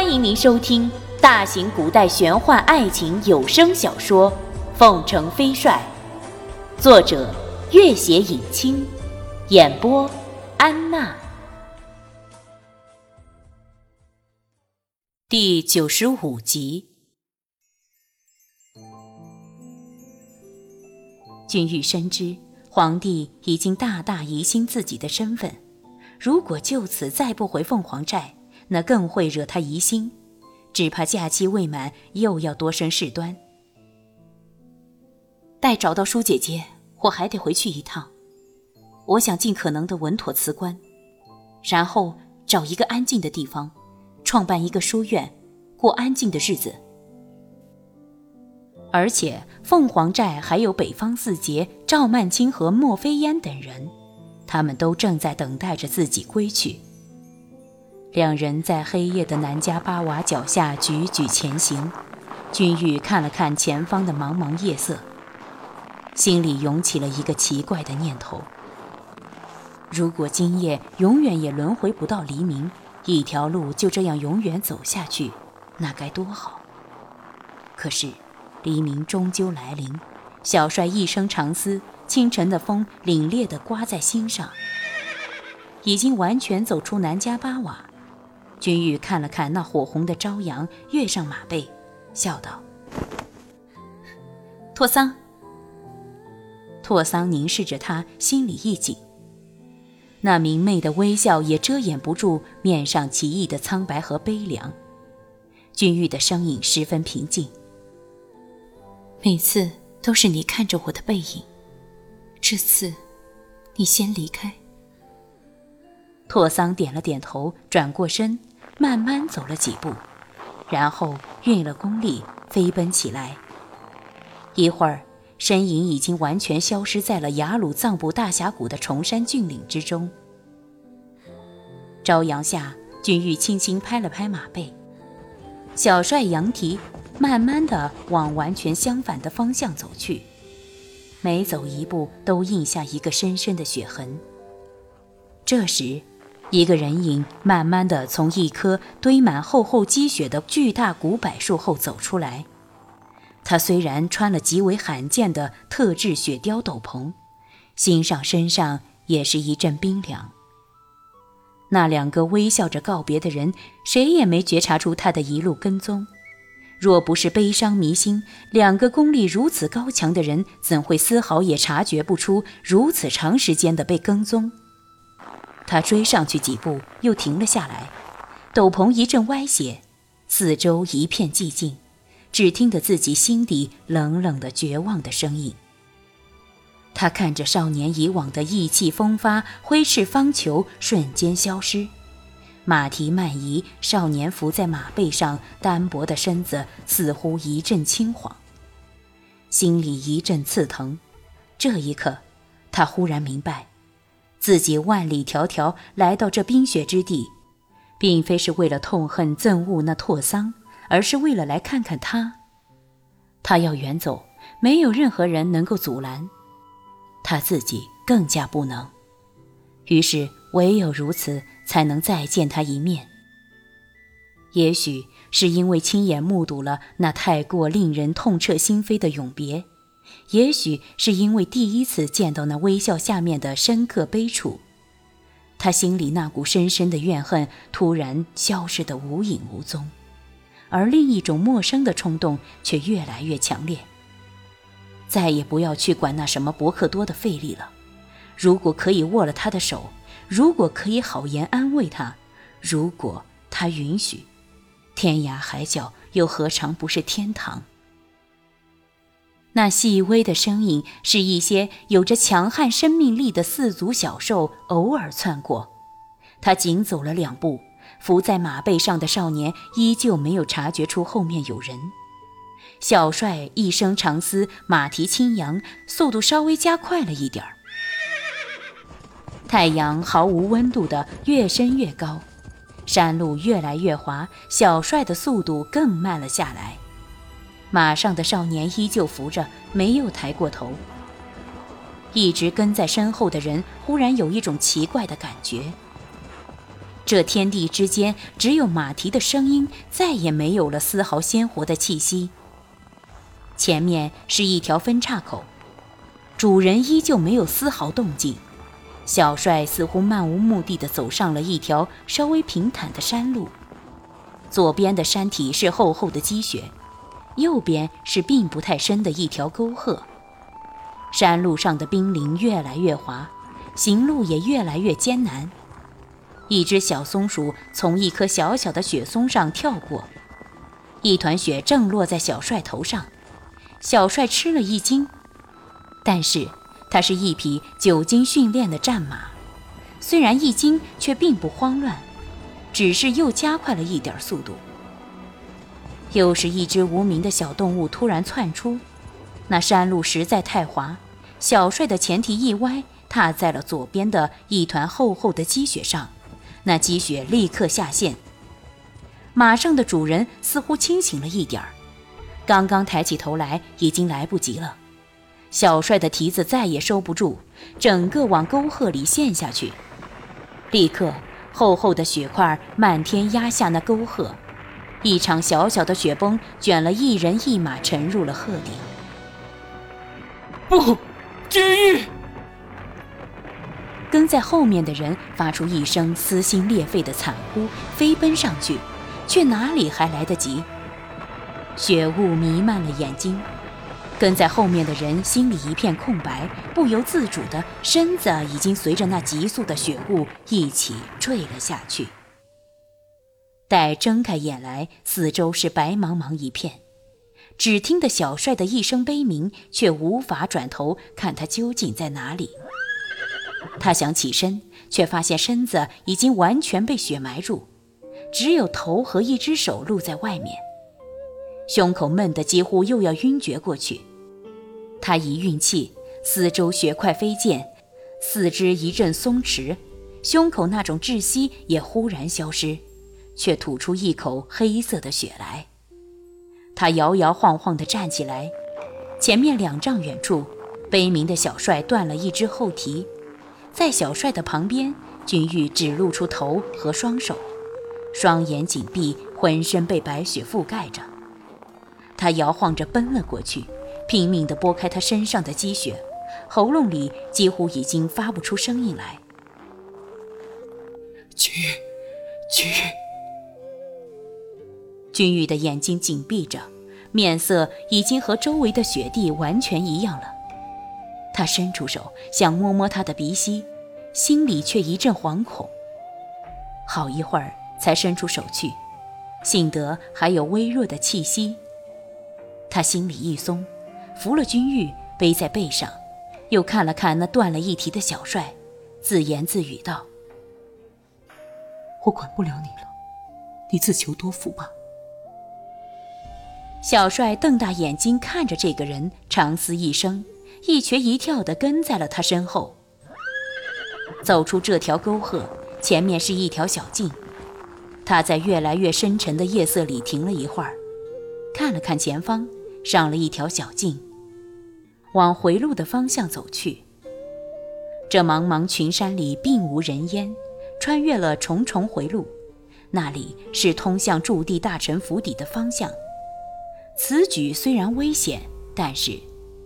欢迎您收听大型古代玄幻爱情有声小说《凤城飞帅》，作者：月写影清，演播：安娜。第九十五集，君玉深知皇帝已经大大疑心自己的身份，如果就此再不回凤凰寨，那更会惹他疑心，只怕假期未满又要多生事端。待找到舒姐姐，我还得回去一趟。我想尽可能的稳妥辞官，然后找一个安静的地方，创办一个书院，过安静的日子。而且凤凰寨还有北方四杰赵曼青和莫非烟等人，他们都正在等待着自己归去。两人在黑夜的南迦巴瓦脚下踽踽前行，君玉看了看前方的茫茫夜色，心里涌起了一个奇怪的念头：如果今夜永远也轮回不到黎明，一条路就这样永远走下去，那该多好！可是，黎明终究来临，小帅一声长嘶，清晨的风凛冽地刮在心上，已经完全走出南迦巴瓦。君玉看了看那火红的朝阳，跃上马背，笑道：“拓桑。”拓桑凝视着他，心里一紧。那明媚的微笑也遮掩不住面上奇异的苍白和悲凉。君玉的声音十分平静：“每次都是你看着我的背影，这次，你先离开。”拓桑点了点头，转过身。慢慢走了几步，然后运了功力飞奔起来。一会儿，身影已经完全消失在了雅鲁藏布大峡谷的崇山峻岭之中。朝阳下，君玉轻轻拍了拍马背，小帅扬蹄，慢慢的往完全相反的方向走去，每走一步都印下一个深深的血痕。这时。一个人影慢慢地从一棵堆满厚厚积雪的巨大古柏树后走出来。他虽然穿了极为罕见的特制雪貂斗篷，心上身上也是一阵冰凉。那两个微笑着告别的人，谁也没觉察出他的一路跟踪。若不是悲伤迷心，两个功力如此高强的人，怎会丝毫也察觉不出如此长时间的被跟踪？他追上去几步，又停了下来，斗篷一阵歪斜，四周一片寂静，只听得自己心底冷冷的绝望的声音。他看着少年以往的意气风发，挥斥方遒瞬间消失，马蹄慢移，少年伏在马背上，单薄的身子似乎一阵轻晃，心里一阵刺疼。这一刻，他忽然明白。自己万里迢迢来到这冰雪之地，并非是为了痛恨憎恶那拓桑，而是为了来看看他。他要远走，没有任何人能够阻拦，他自己更加不能。于是，唯有如此，才能再见他一面。也许是因为亲眼目睹了那太过令人痛彻心扉的永别。也许是因为第一次见到那微笑下面的深刻悲楚，他心里那股深深的怨恨突然消失得无影无踪，而另一种陌生的冲动却越来越强烈。再也不要去管那什么伯克多的费力了。如果可以握了他的手，如果可以好言安慰他，如果他允许，天涯海角又何尝不是天堂？那细微的声音是一些有着强悍生命力的四足小兽偶尔窜过。他仅走了两步，伏在马背上的少年依旧没有察觉出后面有人。小帅一声长嘶，马蹄轻扬，速度稍微加快了一点儿。太阳毫无温度的越升越高，山路越来越滑，小帅的速度更慢了下来。马上的少年依旧扶着，没有抬过头。一直跟在身后的人忽然有一种奇怪的感觉，这天地之间只有马蹄的声音，再也没有了丝毫鲜活的气息。前面是一条分岔口，主人依旧没有丝毫动静。小帅似乎漫无目的地走上了一条稍微平坦的山路，左边的山体是厚厚的积雪，右边是并不太深的一条沟壑。山路上的冰凌越来越滑，行路也越来越艰难。一只小松鼠从一棵小小的雪松上跳过，一团雪正落在小帅头上，小帅吃了一惊，但是。它是一匹久经训练的战马，虽然一惊，却并不慌乱，只是又加快了一点速度。又是一只无名的小动物突然窜出，那山路实在太滑，小帅的前蹄一歪，踏在了左边的一团厚厚的积雪上，那积雪立刻下陷。马上的主人似乎清醒了一点儿，刚刚抬起头来，已经来不及了。小帅的蹄子再也收不住，整个往沟壑里陷下去。立刻，厚厚的雪块漫天压下那沟壑，一场小小的雪崩卷了一人一马沉入了鹤顶。不，监狱！跟在后面的人发出一声撕心裂肺的惨呼，飞奔上去，却哪里还来得及？雪雾弥漫了眼睛。跟在后面的人心里一片空白，不由自主的身子已经随着那急速的雪雾一起坠了下去。待睁开眼来，四周是白茫茫一片，只听得小帅的一声悲鸣，却无法转头看他究竟在哪里。他想起身，却发现身子已经完全被雪埋住，只有头和一只手露在外面，胸口闷得几乎又要晕厥过去。他一运气，四周雪块飞溅，四肢一阵松弛，胸口那种窒息也忽然消失，却吐出一口黑色的血来。他摇摇晃晃地站起来，前面两丈远处，悲鸣的小帅断了一只后蹄，在小帅的旁边，君玉只露出头和双手，双眼紧闭，浑身被白雪覆盖着。他摇晃着奔了过去。拼命地拨开他身上的积雪，喉咙里几乎已经发不出声音来。君玉，君玉，君玉的眼睛紧闭着，面色已经和周围的雪地完全一样了。他伸出手想摸摸他的鼻息，心里却一阵惶恐。好一会儿才伸出手去，幸得还有微弱的气息。他心里一松。扶了君玉，背在背上，又看了看那断了一蹄的小帅，自言自语道：“我管不了你了，你自求多福吧。”小帅瞪大眼睛看着这个人，长嘶一声，一瘸一跳地跟在了他身后。走出这条沟壑，前面是一条小径。他在越来越深沉的夜色里停了一会儿，看了看前方，上了一条小径。往回路的方向走去。这茫茫群山里并无人烟，穿越了重重回路，那里是通向驻地大臣府邸的方向。此举虽然危险，但是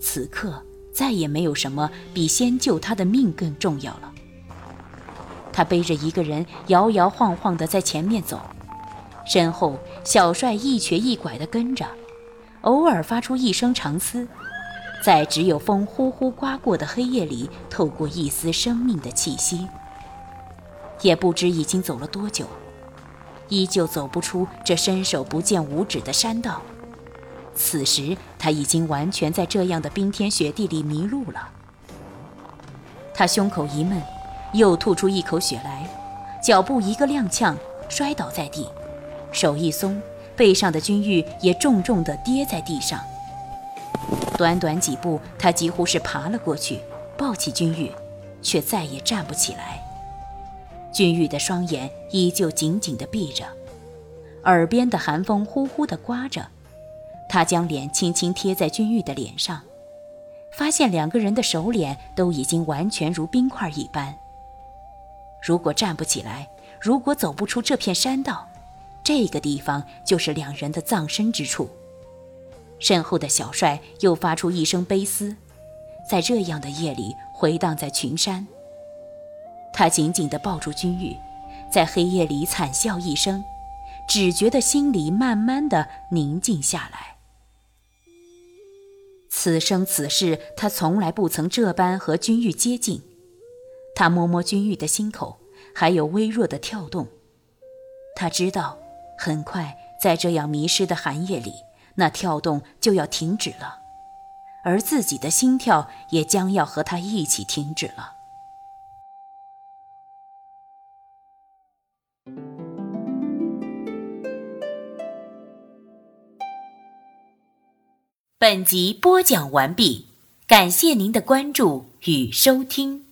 此刻再也没有什么比先救他的命更重要了。他背着一个人，摇摇晃晃地在前面走，身后小帅一瘸一拐地跟着，偶尔发出一声长嘶。在只有风呼呼刮过的黑夜里，透过一丝生命的气息。也不知已经走了多久，依旧走不出这伸手不见五指的山道。此时他已经完全在这样的冰天雪地里迷路了。他胸口一闷，又吐出一口血来，脚步一个踉跄，摔倒在地，手一松，背上的君玉也重重地跌在地上。短短几步，他几乎是爬了过去，抱起君玉，却再也站不起来。君玉的双眼依旧紧紧地闭着，耳边的寒风呼呼地刮着。他将脸轻轻贴在君玉的脸上，发现两个人的手脸都已经完全如冰块一般。如果站不起来，如果走不出这片山道，这个地方就是两人的葬身之处。身后的小帅又发出一声悲嘶，在这样的夜里回荡在群山。他紧紧地抱住君玉，在黑夜里惨笑一声，只觉得心里慢慢的宁静下来。此生此世，他从来不曾这般和君玉接近。他摸摸君玉的心口，还有微弱的跳动。他知道，很快在这样迷失的寒夜里。那跳动就要停止了，而自己的心跳也将要和他一起停止了。本集播讲完毕，感谢您的关注与收听。